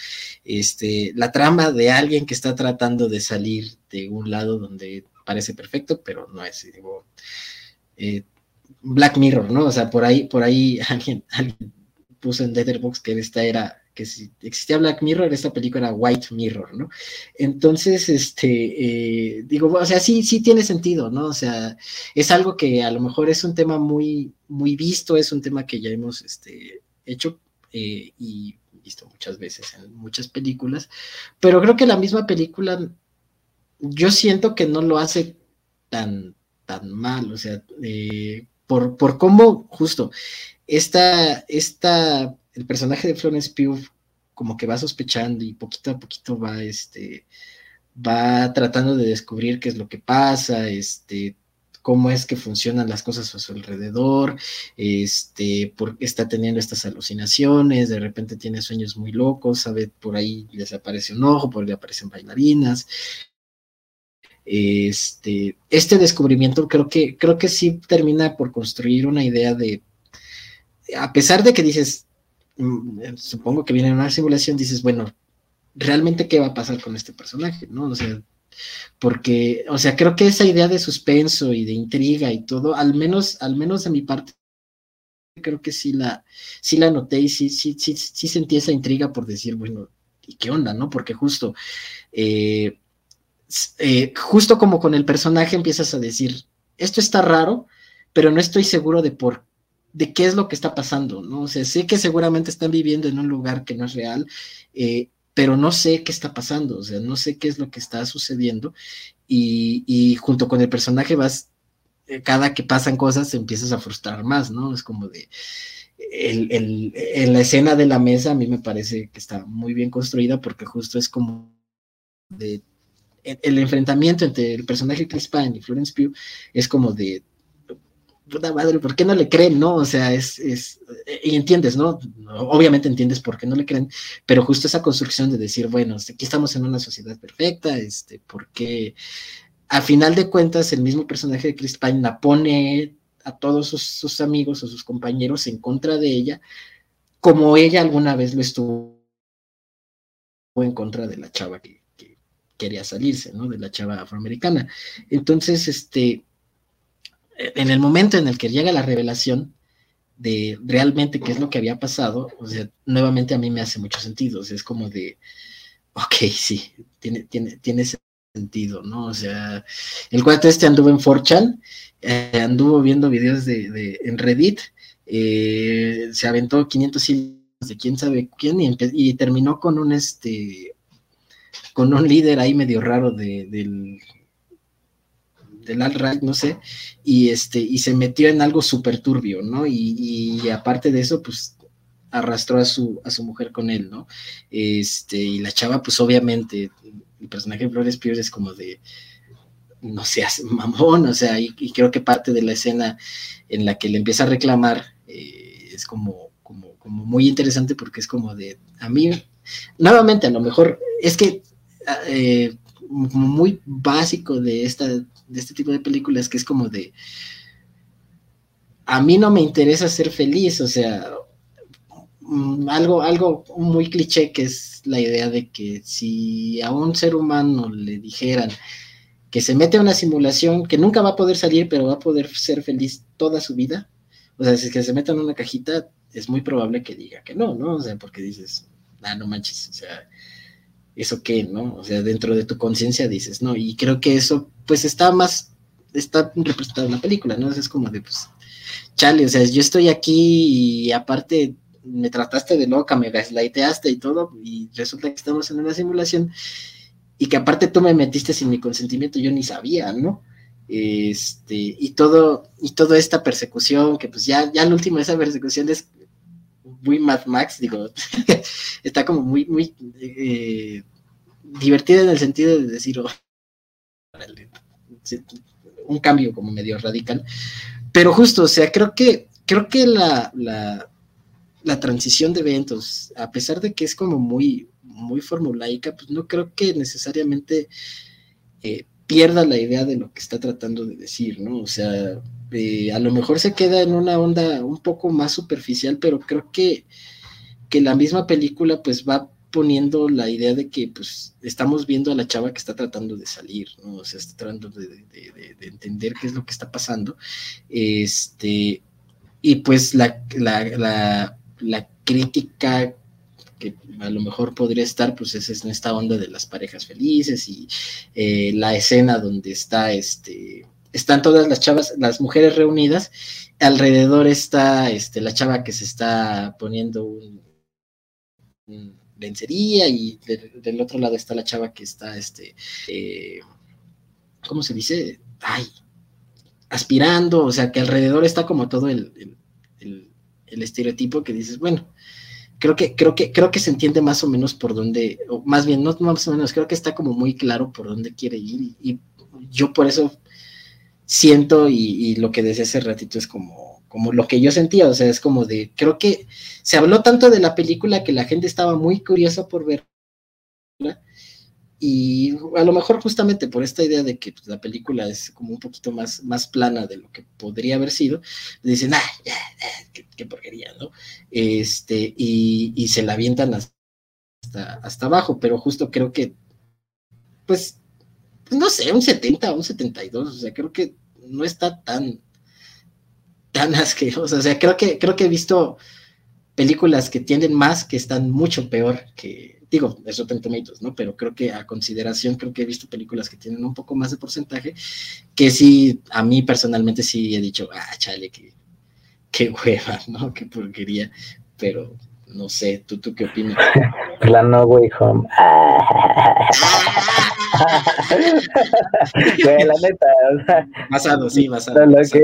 este, la trama de alguien que está tratando de salir de un lado donde parece perfecto, pero no es, digo, eh, Black Mirror, ¿no? O sea, por ahí, por ahí alguien, alguien puso en Letterboxd que esta era que si existía Black Mirror, esta película era White Mirror, ¿no? Entonces, este, eh, digo, o sea, sí, sí tiene sentido, ¿no? O sea, es algo que a lo mejor es un tema muy, muy visto, es un tema que ya hemos este, hecho eh, y visto muchas veces en muchas películas, pero creo que la misma película, yo siento que no lo hace tan, tan mal, o sea, eh, por, por cómo justo esta, esta el personaje de Florence Pugh como que va sospechando y poquito a poquito va, este, va tratando de descubrir qué es lo que pasa, este, cómo es que funcionan las cosas a su alrededor, este, porque está teniendo estas alucinaciones, de repente tiene sueños muy locos, sabe, por ahí les aparece un ojo, por ahí aparecen bailarinas. Este, este descubrimiento creo que, creo que sí termina por construir una idea de, a pesar de que dices, mm, supongo que viene una simulación, dices, bueno, realmente qué va a pasar con este personaje, ¿no? O sea, porque, o sea, creo que esa idea de suspenso y de intriga y todo, al menos, al menos de mi parte, creo que sí la, sí la noté y sí, sí, sí, sí sentí esa intriga por decir, bueno, ¿y qué onda, no? Porque justo, eh, eh, justo como con el personaje empiezas a decir, esto está raro, pero no estoy seguro de por de qué es lo que está pasando, ¿no? O sea, sé que seguramente están viviendo en un lugar que no es real, eh, pero no sé qué está pasando, o sea, no sé qué es lo que está sucediendo y, junto con el personaje vas, eh, cada que pasan cosas empiezas a frustrar más, ¿no? Es como de, en la escena de la mesa a mí me parece que está muy bien construida porque justo es como de el, enfrentamiento entre el personaje Chris Pine y Florence Pugh es como de puta madre, ¿por qué no le creen, no? O sea, es, es, y entiendes, ¿no? Obviamente entiendes por qué no le creen, pero justo esa construcción de decir, bueno, aquí estamos en una sociedad perfecta, este, porque a final de cuentas el mismo personaje de Chris Pine la pone a todos sus, amigos o sus compañeros en contra de ella, como ella alguna vez lo estuvo en contra de la chava que quería salirse, ¿no? De la chava afroamericana. Entonces, este, en el momento en el que llega la revelación de realmente qué es lo que había pasado, o sea, nuevamente a mí me hace mucho sentido, o sea, es como de, ok, sí, tiene, tiene, tiene sentido, ¿no? O sea, el cuate este anduvo en 4chan, eh, anduvo viendo videos de, en Reddit, eh, se aventó 500 hilos de quién sabe quién y, terminó con un este con un líder ahí medio raro de, del del alt-right, no sé, y, este, y se metió en algo súper turbio, ¿no? Y, aparte de eso, pues arrastró a su, a su mujer con él, ¿no? Este, y la chava, pues obviamente, el personaje de Flores Pierce es como de, no seas mamón, o sea, y, creo que parte de la escena en la que le empieza a reclamar eh, es como, como, como muy interesante porque es como de, a mí, nuevamente, a lo mejor, es que eh, muy básico de esta de este tipo de películas que es como de, a mí no me interesa ser feliz, o sea, mm, algo, algo muy cliché que es la idea de que si a un ser humano le dijeran que se mete a una simulación que nunca va a poder salir, pero va a poder ser feliz toda su vida, o sea, si es que se mete en una cajita, es muy probable que diga que no, ¿no? O sea, porque dices, ah, no manches, o sea, ¿eso qué, no? O sea, dentro de tu conciencia dices, no, y creo que eso, pues está más, está representado en la película, ¿no? Es como de, pues, chale, o sea, yo estoy aquí y aparte me trataste de loca, me gaslighteaste y todo, y resulta que estamos en una simulación, y que aparte tú me metiste sin mi consentimiento, yo ni sabía, ¿no? Este, y todo, y toda esta persecución, que pues ya, ya el último de esa persecución es muy Mad Max, digo, está como muy, muy eh, divertida en el sentido de decir, oh, un cambio como medio radical. Pero justo, o sea, creo que, creo que la, la, la transición de eventos, a pesar de que es como muy, muy formulaica, pues no creo que necesariamente eh, pierda la idea de lo que está tratando de decir, ¿no? O sea, eh, a lo mejor se queda en una onda un poco más superficial, pero creo que, que la misma película pues va poniendo la idea de que pues estamos viendo a la chava que está tratando de salir, ¿no? O sea, está tratando de, entender qué es lo que está pasando. Este, y pues la, la, la, crítica que a lo mejor podría estar, pues es en esta onda de las parejas felices y eh, la escena donde está este están todas las chavas, las mujeres reunidas, alrededor está este, la chava que se está poniendo un, lencería y del otro lado está la chava que está, este, eh, ¿cómo se dice? Ay, aspirando, o sea, que alrededor está como todo el, estereotipo que dices, bueno, creo que, creo que, creo que se entiende más o menos por dónde, o más bien, no más o menos, creo que está como muy claro por dónde quiere ir y yo por eso siento y, lo que decía hace ratito es como, como lo que yo sentía, o sea, es como de, creo que se habló tanto de la película que la gente estaba muy curiosa por verla y a lo mejor justamente por esta idea de que pues, la película es como un poquito más, más plana de lo que podría haber sido, dicen, ah, ya, qué, porquería, ¿no? Este, y, y, se la avientan hasta, hasta abajo, pero justo creo que, pues, no sé, un 70, un 72, o sea, creo que no está tan, tan asqueroso, o sea, creo que, creo que he visto películas que tienen más que están mucho peor que, digo, es Rotten Tomatoes, ¿no? Pero creo que a consideración, creo que he visto películas que tienen un poco más de porcentaje, que sí, a mí personalmente sí he dicho, ah, chale, qué, qué hueva, ¿no? Qué porquería, pero no sé, ¿tú, tú qué opinas? La No Way Home. la neta, o sea. Basado, sí, basado. Lo, Que,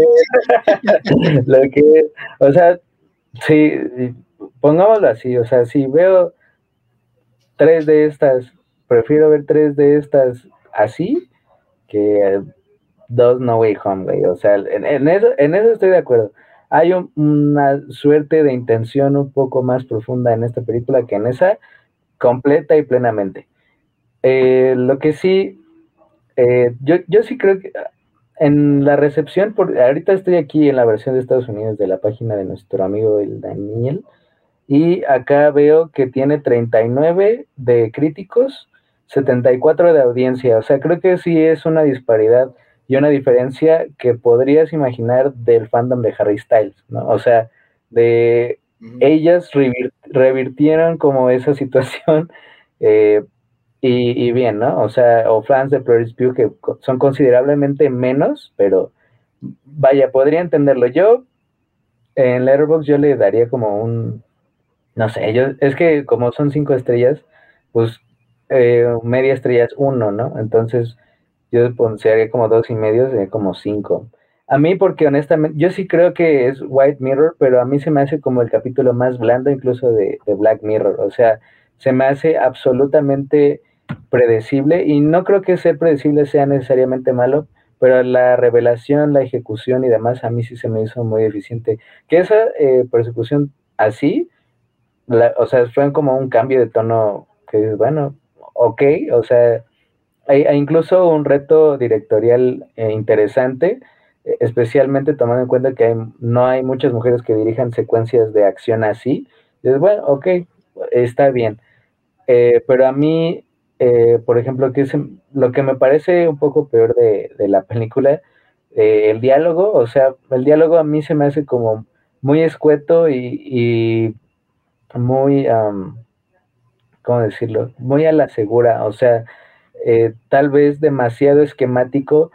lo que, o sea, sí, pongámoslo así, o sea, si veo tres de estas, prefiero ver tres de estas así que dos No Way Home, güey. O sea, en, eso, en eso estoy de acuerdo. Hay una suerte de intención un poco más profunda en esta película que en esa, completa y plenamente. Eh, lo que sí, eh, yo, yo sí creo que en la recepción, por, ahorita estoy aquí en la versión de Estados Unidos de la página de nuestro amigo el Daniel, y acá veo que tiene 39 de críticos, 74 de audiencia. O sea, creo que sí es una disparidad y una diferencia que podrías imaginar del fandom de Harry Styles, ¿no? O sea, de ellas revirtieron como esa situación eh, y, bien, ¿no? O sea, o fans de Flores Pugh que son considerablemente menos, pero vaya, podría entenderlo. Yo en Letterboxd yo le daría como un no sé, yo, es que como son cinco estrellas, pues eh, media estrella es uno, ¿no? Entonces yo pondría como dos y medio, sería como cinco. A mí, porque honestamente, yo sí creo que es White Mirror, pero a mí se me hace como el capítulo más blando incluso de, de Black Mirror. O sea, se me hace absolutamente predecible y no creo que ser predecible sea necesariamente malo, pero la revelación, la ejecución y demás a mí sí se me hizo muy eficiente. Que esa eh, persecución así o sea, fue como un cambio de tono que bueno, ok, o sea, hay, incluso un reto directorial eh, interesante, e, especialmente tomando en cuenta que no hay muchas mujeres que dirijan secuencias de acción así. Es bueno, ok, está bien. Eh, pero a mí, eh, por ejemplo, que es, lo que me parece un poco peor de, la película, el diálogo, o sea, el diálogo a mí se me hace como muy escueto y muy, ¿cómo decirlo? Muy a la segura, o sea, eh, tal vez demasiado esquemático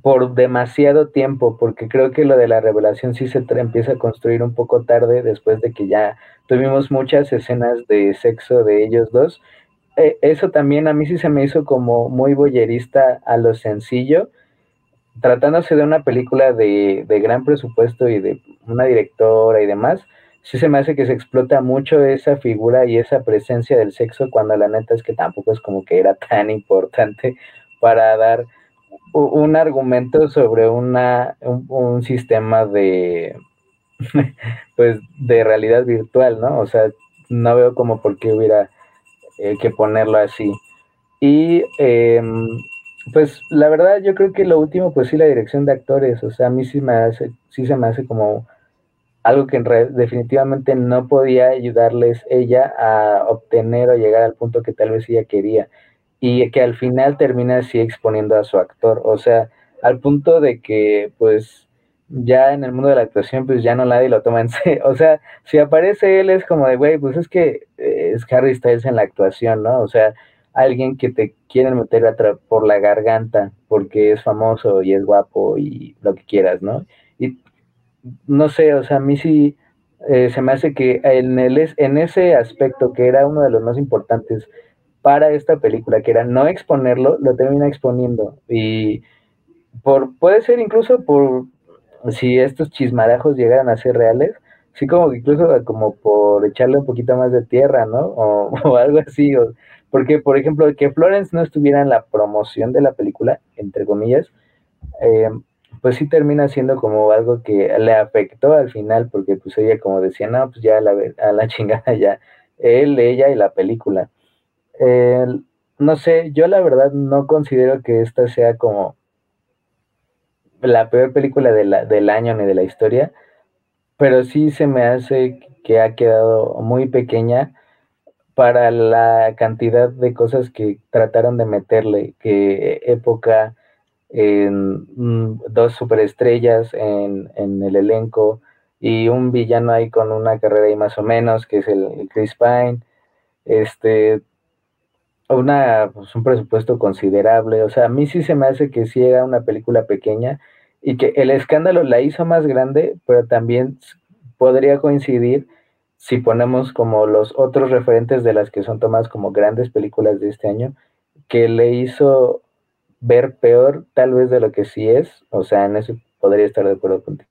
por demasiado tiempo, porque creo que lo de la revelación sí se empieza a construir un poco tarde después de que ya tuvimos muchas escenas de sexo de ellos dos. Eh, eso también a mí sí se me hizo como muy boyerista a lo sencillo, tratándose de una película de, de gran presupuesto y de una directora y demás, sí se me hace que se explota mucho esa figura y esa presencia del sexo cuando la neta es que tampoco es como que era tan importante para dar un argumento sobre una, un, sistema de pues de realidad virtual, ¿no? O sea, no veo como por qué hubiera eh, que ponerlo así. Y em, pues la verdad yo creo que lo último, pues sí, la dirección de actores, o sea, a mí sí me hace, sí se me hace como algo que en definitivamente no podía ayudarles ella a obtener o llegar al punto que tal vez ella quería y que al final termina así exponiendo a su actor, o sea, al punto de que pues ya en el mundo de la actuación pues ya no nadie lo toma en serio, o sea, si aparece él es como de, güey, pues es que eh, es Harry Styles en la actuación, ¿no? O sea, alguien que te quieren meter por la garganta porque es famoso y es guapo y lo que quieras, ¿no? No sé, o sea, a mí sí eh, se me hace que en, el, en ese aspecto que era uno de los más importantes para esta película, que era no exponerlo, lo termina exponiendo. Y por, puede ser incluso por si estos chismarajos llegaran a ser reales, sí como incluso como por echarle un poquito más de tierra, ¿no? O, algo así. porque, por ejemplo, que Florence no estuviera en la promoción de la película, entre comillas, eh, pues sí termina siendo como algo que le afectó al final, porque pues ella como decía, no, pues ya a la, a la chingada ya, él, ella y la película. no sé, yo la verdad no considero que esta sea como la peor película de la, del año ni de la historia, pero sí se me hace que ha quedado muy pequeña para la cantidad de cosas que trataron de meterle, que época, mm, dos superestrellas en, en el elenco y un villano ahí con una carrera ahí más o menos, que es el, Chris Pine, este, una, pues un presupuesto considerable, o sea, a mí sí se me hace que sí era una película pequeña y que el escándalo la hizo más grande, pero también podría coincidir si ponemos como los otros referentes de las que son tomadas como grandes películas de este año, que le hizo ver peor tal vez de lo que sí es, o sea, en eso podría estar de acuerdo contigo.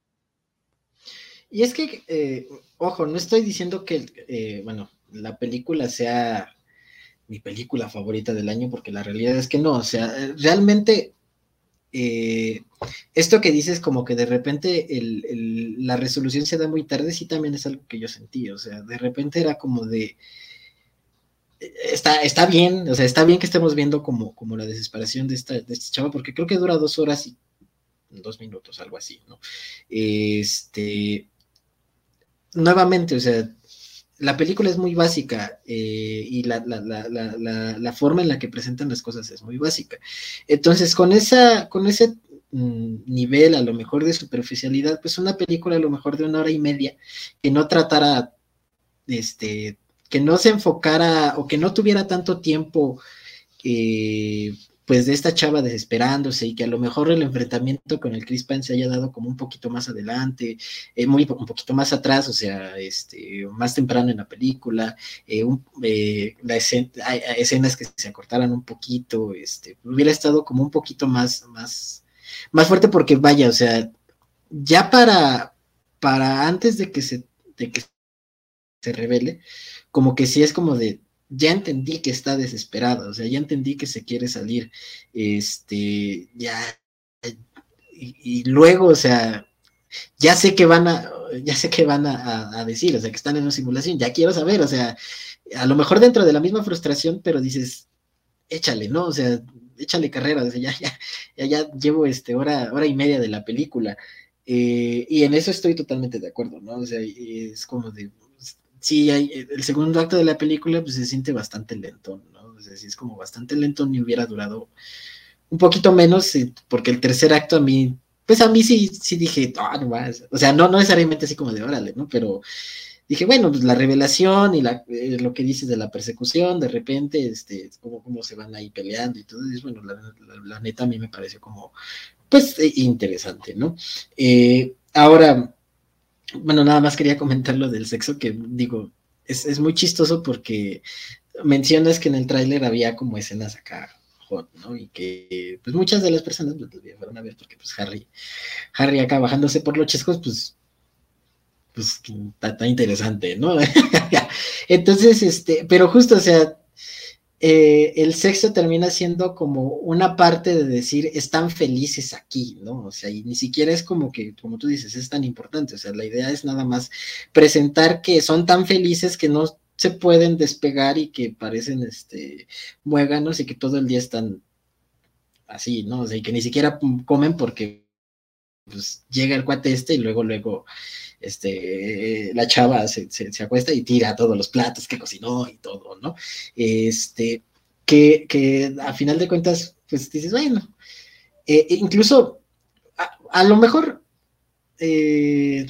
Y es que, eh, ojo, no estoy diciendo que, eh, bueno, la película sea mi película favorita del año, porque la realidad es que no, o sea, realmente eh, esto que dices como que de repente la resolución se da muy tarde, sí también es algo que yo sentí, o sea, de repente era como de, está, está bien, o sea, está bien que estemos viendo como, como la desesperación de esta, de este chavo, porque creo que dura dos horas y dos minutos, algo así, ¿no? Este, nuevamente, o sea, la película es muy básica eh, y la, la, forma en la que presentan las cosas es muy básica. Entonces, con, esa, con ese mm, nivel a lo mejor de superficialidad, pues una película a lo mejor de una hora y media que no tratara, este, que no se enfocara o que no tuviera tanto tiempo eh, pues de esta chava desesperándose y que a lo mejor el enfrentamiento con el Chris Pine se haya dado como un poquito más adelante, eh, muy, un poquito más atrás, o sea, este, más temprano en la película, eh, eh, la escenas que se acortaran un poquito, este, hubiera estado como un poquito más, más, más fuerte porque vaya, o sea, ya para, para antes de que se, de que se revele, como que sí es como de, ya entendí que está desesperada, o sea, ya entendí que se quiere salir, este, ya, y, luego, o sea, ya sé que van a, ya sé que van a, decir, o sea, que están en una simulación, ya quiero saber, o sea, a lo mejor dentro de la misma frustración, pero dices, échale, ¿no? O sea, échale carrera, o sea, ya, ya, ya, llevo este hora, hora y media de la película. Eh, y en eso estoy totalmente de acuerdo, ¿no? O sea, es como de, sí, hay, eh, el segundo acto de la película pues se siente bastante lento, ¿no? O sea, sí es como bastante lento, ni hubiera durado un poquito menos, eh, porque el tercer acto a mí, pues a mí sí, sí dije, ah, no más, o sea, no, no necesariamente así como de órale, ¿no? Pero dije, bueno, pues la revelación y la, eh, lo que dices de la persecución, de repente, este, cómo, cómo se van ahí peleando y todo, eso, bueno, la, neta a mí me pareció como, pues, interesante, ¿no? ahora, bueno, nada más quería comentar lo del sexo, que digo, es, muy chistoso porque mencionas que en el tráiler había como escenas acá hot, ¿no? Y que pues muchas de las personas pues, fueron a ver porque pues Harry, Harry acá bajándose por los chescos, pues pues está, interesante, ¿no? Entonces, este, pero justo, o sea, eh, el sexo termina siendo como una parte de decir, están felices aquí, ¿no? O sea, y ni siquiera es como que, como tú dices, es tan importante, o sea, la idea es nada más presentar que son tan felices que no se pueden despegar y que parecen, este, muéganos y que todo el día están así, ¿no? O sea, y que ni siquiera comen porque, pues, llega el cuate este y luego, luego, este, la chava se, se, acuesta y tira todos los platos que cocinó y todo, ¿no? Este, que, que a final de cuentas, pues dices, bueno, eh, incluso a, lo mejor, eh,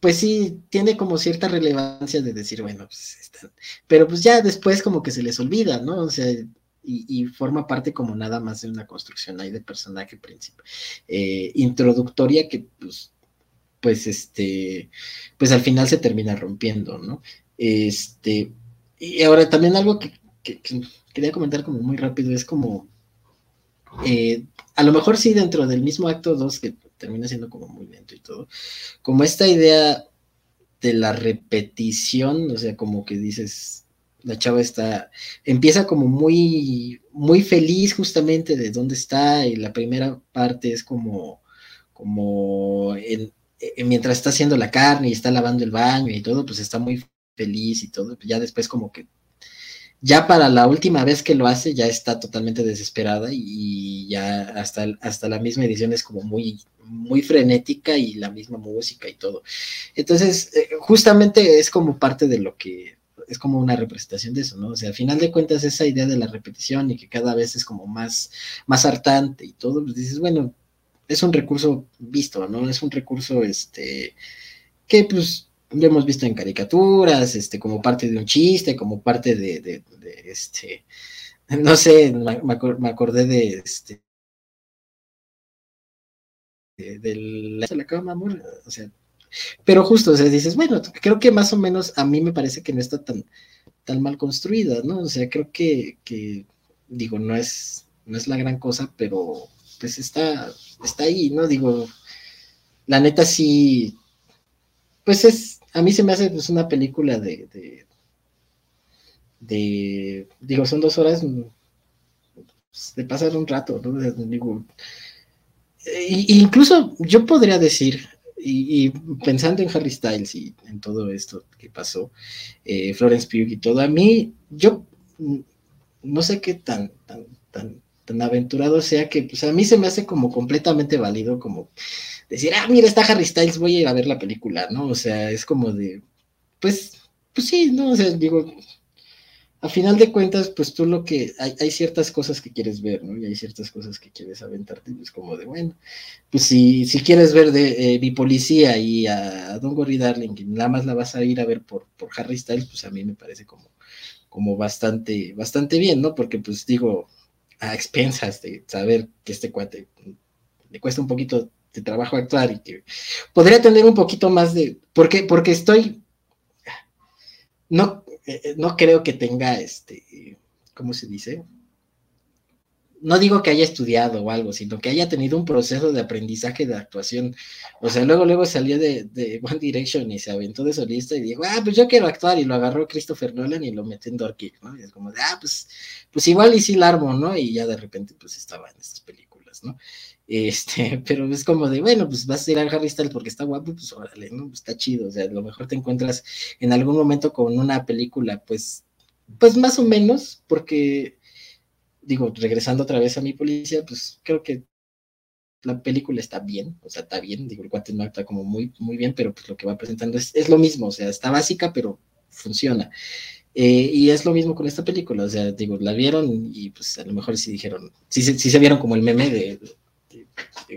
pues sí, tiene como cierta relevancia de decir, bueno, pues están, pero pues ya después como que se les olvida, ¿no? O sea, y, forma parte como nada más de una construcción ahí de personaje principal, eh, introductoria que pues pues este, pues al final se termina rompiendo, ¿no? Este, y ahora también algo que, quería comentar como muy rápido es como, eh, a lo mejor sí dentro del mismo acto 2 que termina siendo como muy lento y todo, como esta idea de la repetición, o sea, como que dices, la chava está, empieza como muy, muy feliz justamente de dónde está y la primera parte es como como mientras está haciendo la carne y está lavando el baño y todo, pues está muy feliz y todo, ya después como que ya para la última vez que lo hace ya está totalmente desesperada y ya hasta, hasta la misma edición es como muy, muy frenética y la misma música y todo. Entonces, eh, justamente es como parte de lo que es como una representación de eso, ¿no? O sea, al final de cuentas esa idea de la repetición y que cada vez es como más, más hartante y todo, pues dices, bueno, es un recurso visto, ¿no? Es un recurso, este, que pues lo hemos visto en caricaturas, este, como parte de un chiste, como parte de, de, este, no sé, me, acordé de este, de, la, cama, amor, pero justo, o sea, dices, bueno, creo que más o menos a mí me parece que no está tan, tan mal construida, ¿no? O sea, creo que, que digo, no es, no es la gran cosa, pero pues está, está ahí, ¿no? Digo, la neta sí, pues es, a mí se me hace pues, una película de, de, digo, son dos horas pues, de pasar un rato, ¿no? Digo, incluso yo podría decir, y, pensando en Harry Styles y en todo esto que pasó, eh, Florence Pugh y todo, a mí, yo no sé qué tan, tan, tan, tan aventurado sea que, pues a mí se me hace como completamente válido, como decir, ah, mira, está Harry Styles, voy a ir a ver la película, ¿no? O sea, es como de, pues, pues sí, ¿no? O sea, digo, a final de cuentas, pues tú lo que, hay, hay, ciertas cosas que quieres ver, ¿no? Y hay ciertas cosas que quieres aventarte, pues como de, bueno, pues si, si quieres ver de mi eh, policía y a, Don Gorry Darling, nada más la vas a ir a ver por, por Harry Styles, pues a mí me parece como, como bastante, bastante bien, ¿no? Porque pues digo, a expensas de saber que este cuate le cuesta un poquito de trabajo actuar y que podría tener un poquito más de, porque, porque estoy, no, eh, no creo que tenga este, ¿cómo se dice? No digo que haya estudiado o algo, sino que haya tenido un proceso de aprendizaje de actuación. O sea, luego, luego salió de, One Direction y se aventó de solista y dijo, ah, pues yo quiero actuar, y lo agarró Christopher Nolan y lo metió en Dorky, ¿no? Y es como de, ah, pues, pues igual y sí la armo, ¿no? Y ya de repente, pues estaba en estas películas, ¿no? Este, pero es como de, bueno, pues vas a ir al Harry Styles porque está guapo, pues órale, ¿no? Pues está chido, o sea, a lo mejor te encuentras en algún momento con una película, pues, pues más o menos, porque, digo, regresando otra vez a mi policía, pues creo que la película está bien, o sea, está bien, digo, el guante no está como muy, muy bien, pero pues lo que va presentando es, es lo mismo, o sea, está básica, pero funciona. Eh, y es lo mismo con esta película, o sea, digo, la vieron y pues a lo mejor sí dijeron, sí, sí se vieron como el meme de,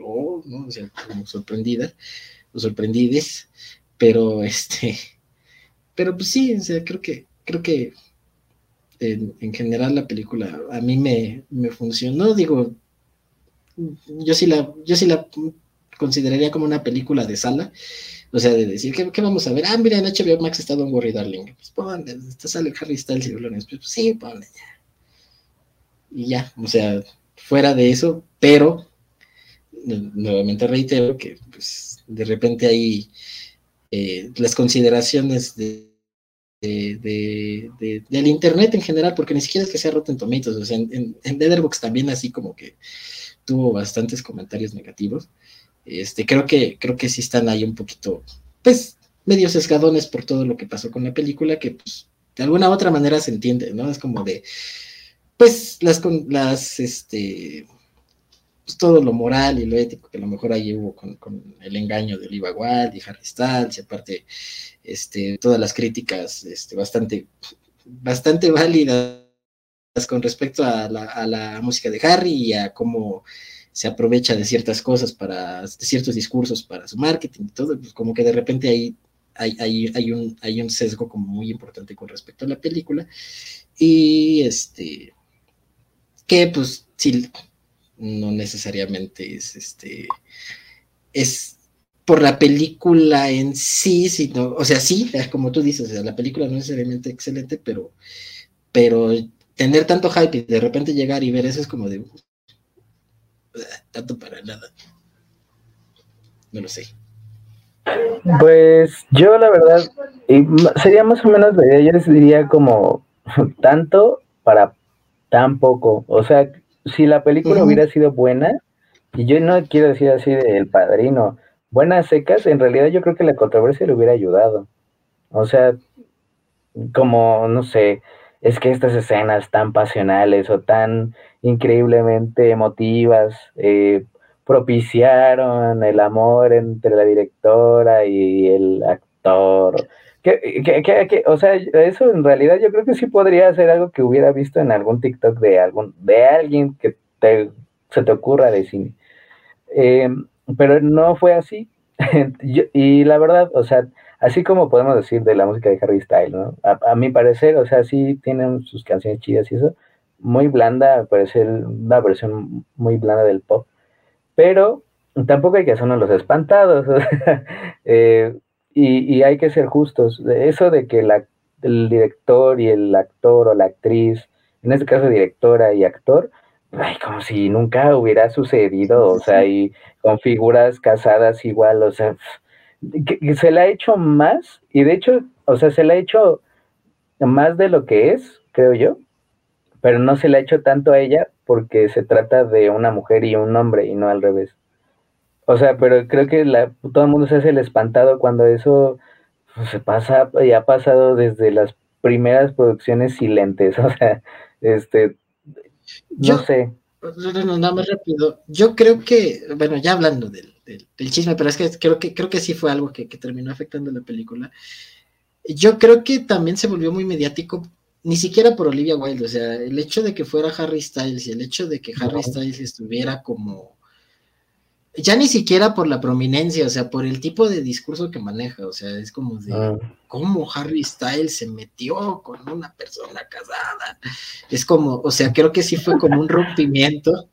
oh, ¿no? O sea, como sorprendida, o sorprendides, pero este, pero pues sí, o sea, creo que, creo que en, general la película a mí me, me, funcionó, digo, yo sí la, yo sí la consideraría como una película de sala, o sea, de decir, ¿qué, vamos a ver? Ah, mira, en HBO Max está Don Worry Darling. Pues ponle, está sale Harry Styles y. Pues, sí, ponle ya. Y ya, o sea, fuera de eso, pero nuevamente reitero que pues, de repente hay eh, las consideraciones de, del internet en general, porque ni siquiera es que sea Rotten Tomatoes, o sea, en, en Letterboxd también así como que tuvo bastantes comentarios negativos. Este, creo que, creo que sí están ahí un poquito, pues, medio sesgadones por todo lo que pasó con la película, que pues, de alguna u otra manera se entiende, ¿no? Es como de, pues, las, las, este, pues, todo lo moral y lo ético que a lo mejor ahí hubo con, el engaño de Oliva Wilde y Harry Styles, y aparte este, todas las críticas este, bastante, bastante válidas con respecto a la, música de Harry y a cómo se aprovecha de ciertas cosas para, de ciertos discursos para su marketing y todo, pues como que de repente hay, hay, hay, hay, un, hay un sesgo como muy importante con respecto a la película. Y este que pues sí no necesariamente es este, es por la película en sí, sino, o sea, sí, como tú dices, la película no es necesariamente excelente, pero, pero tener tanto hype y de repente llegar y ver eso es como de, tanto para nada. No lo sé. Pues yo la verdad, sería más o menos, yo les diría como tanto para tan poco. O sea, si la película hubiera sido buena, Y yo no quiero decir así del padrino. Buenas secas, en realidad yo creo que la controversia le hubiera ayudado. O sea, como, no sé, es que estas escenas tan pasionales o tan increíblemente emotivas eh, propiciaron el amor entre la directora y el actor. Que, o sea, eso en realidad yo creo que sí podría ser algo que hubiera visto en algún TikTok de algún de alguien que te, se te ocurra de cine. Eh, pero no fue así. y la verdad, o sea, así como podemos decir de la música de Harry Styles, ¿no? A, mi parecer, o sea, sí tienen sus canciones chidas y eso, muy blanda, parece una versión muy blanda del pop, pero tampoco hay que hacernos los espantados, eh, y, hay que ser justos. Eso de que el director y el actor o la actriz, en este caso directora y actor, ay, como si nunca hubiera sucedido, o sea, y con figuras casadas igual, o sea, que, se le ha hecho más, y de hecho, o sea, se le ha hecho más de lo que es, creo yo, pero no se le ha hecho tanto a ella porque se trata de una mujer y un hombre y no al revés. O sea, pero creo que la, todo el mundo se hace el espantado cuando eso pues, se pasa y ha pasado desde las primeras producciones silentes. O sea, este, no sé. No, nada más rápido. Yo creo que, bueno, ya hablando del, chisme, pero es que creo que creo que sí fue algo que, terminó afectando la película. Yo creo que también se volvió muy mediático, ni siquiera por Olivia Wilde, o sea, el hecho de que fuera Harry Styles y el hecho de que Harry Styles estuviera como ya ni siquiera por la prominencia, o sea, por el tipo de discurso que maneja, o sea, es como de ah. cómo Harry Styles se metió con una persona casada. Es como, o sea, creo que sí fue como un rompimiento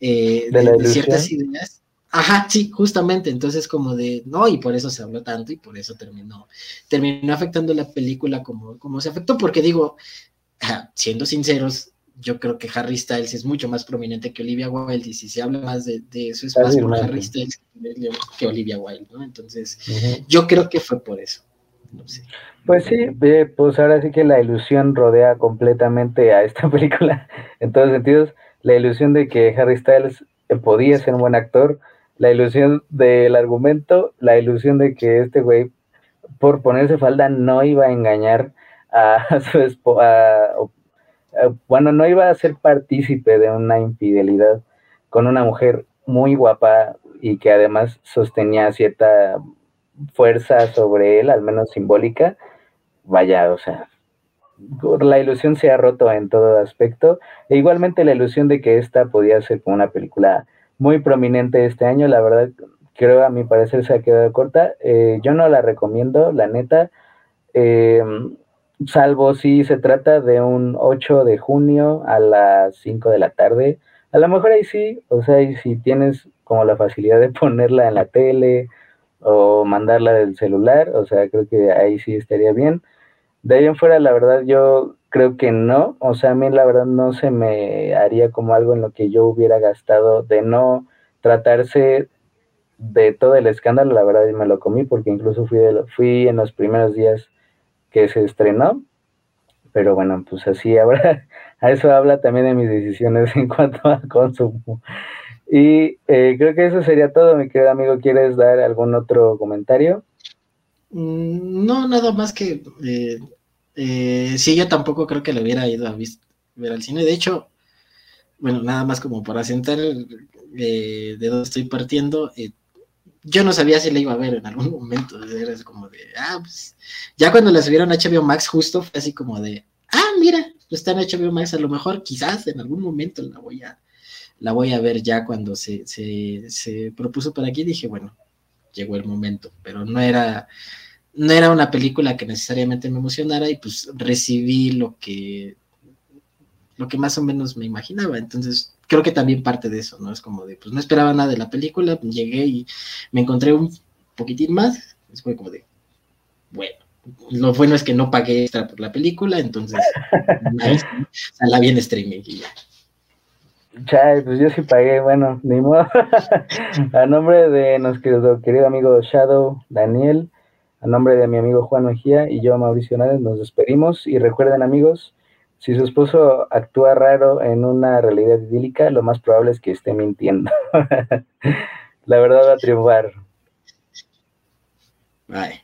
eh, de, ciertas ideas. Ajá, sí, justamente, entonces como de, no, y por eso se habló tanto y por eso terminó, terminó afectando la película como, como se afectó, porque digo, siendo sinceros, yo creo que Harry Styles es mucho más prominente que Olivia Wilde, y si se habla más de, eso es más por Harry Styles que Olivia Wilde, ¿no? Entonces, yo creo que fue por eso. Pues sí, pues ahora sí que la ilusión rodea completamente a esta película, en todos sentidos, la ilusión de que Harry Styles podía ser un buen actor, la ilusión del argumento, la ilusión de que este güey, por ponerse falda, no iba a engañar a su esposa, eh, bueno, no iba a ser partícipe de una infidelidad con una mujer muy guapa y que además sostenía cierta fuerza sobre él, al menos simbólica, vaya, o sea, la ilusión se ha roto en todo aspecto. E igualmente la ilusión de que esta podía ser como una película muy prominente este año, la verdad, creo a mi parecer se ha quedado corta. Eh, yo no la recomiendo, la neta. Eh, salvo si se trata de un 8 de junio a las 5 de la tarde. A lo mejor ahí sí, o sea, y si tienes como la facilidad de ponerla en la tele o mandarla del celular, o sea, creo que ahí sí estaría bien. De ahí en fuera, la verdad, yo creo que no, o sea, a mí la verdad no se me haría como algo en lo que yo hubiera gastado de no tratarse de todo el escándalo, la verdad, y me lo comí porque incluso fui, de fui en los primeros días que se estrenó. Pero bueno, pues así ahora, a eso habla también de mis decisiones en cuanto al consumo. Y eh, creo que eso sería todo, mi querido amigo. ¿Quieres dar algún otro comentario? Mm, no, nada más que eh, eh, sí, yo tampoco creo que le hubiera ido a ver al cine. De hecho, bueno, nada más como para sentar de dónde estoy partiendo, yo no sabía si la iba a ver en algún momento. Era como de, ah, pues. Ya cuando la subieron a HBO Max, justo fue así como de, ah, mira, pues está en HBO Max, a lo mejor quizás en algún momento la voy a, la voy a ver ya cuando se, se, se propuso para aquí. Dije, bueno, llegó el momento, pero no era, no era una película que necesariamente me emocionara y pues recibí lo que, lo que más o menos me imaginaba. Entonces, creo que también parte de eso, ¿no? Es como de, pues no esperaba nada de la película, llegué y me encontré un poquitín más, es como de, bueno, lo bueno es que no pagué extra por la película, entonces la vi en streaming y ya. Chay, pues yo sí pagué, bueno, ni modo. a nombre de nuestro querido amigo Shadow, Daniel, a nombre de mi amigo Juan Mejía y yo, Mauricio Nades, nos despedimos y recuerden amigos, Si su esposo actúa raro en una realidad idílica, lo más probable es que esté mintiendo. La verdad va a triunfar. Bye.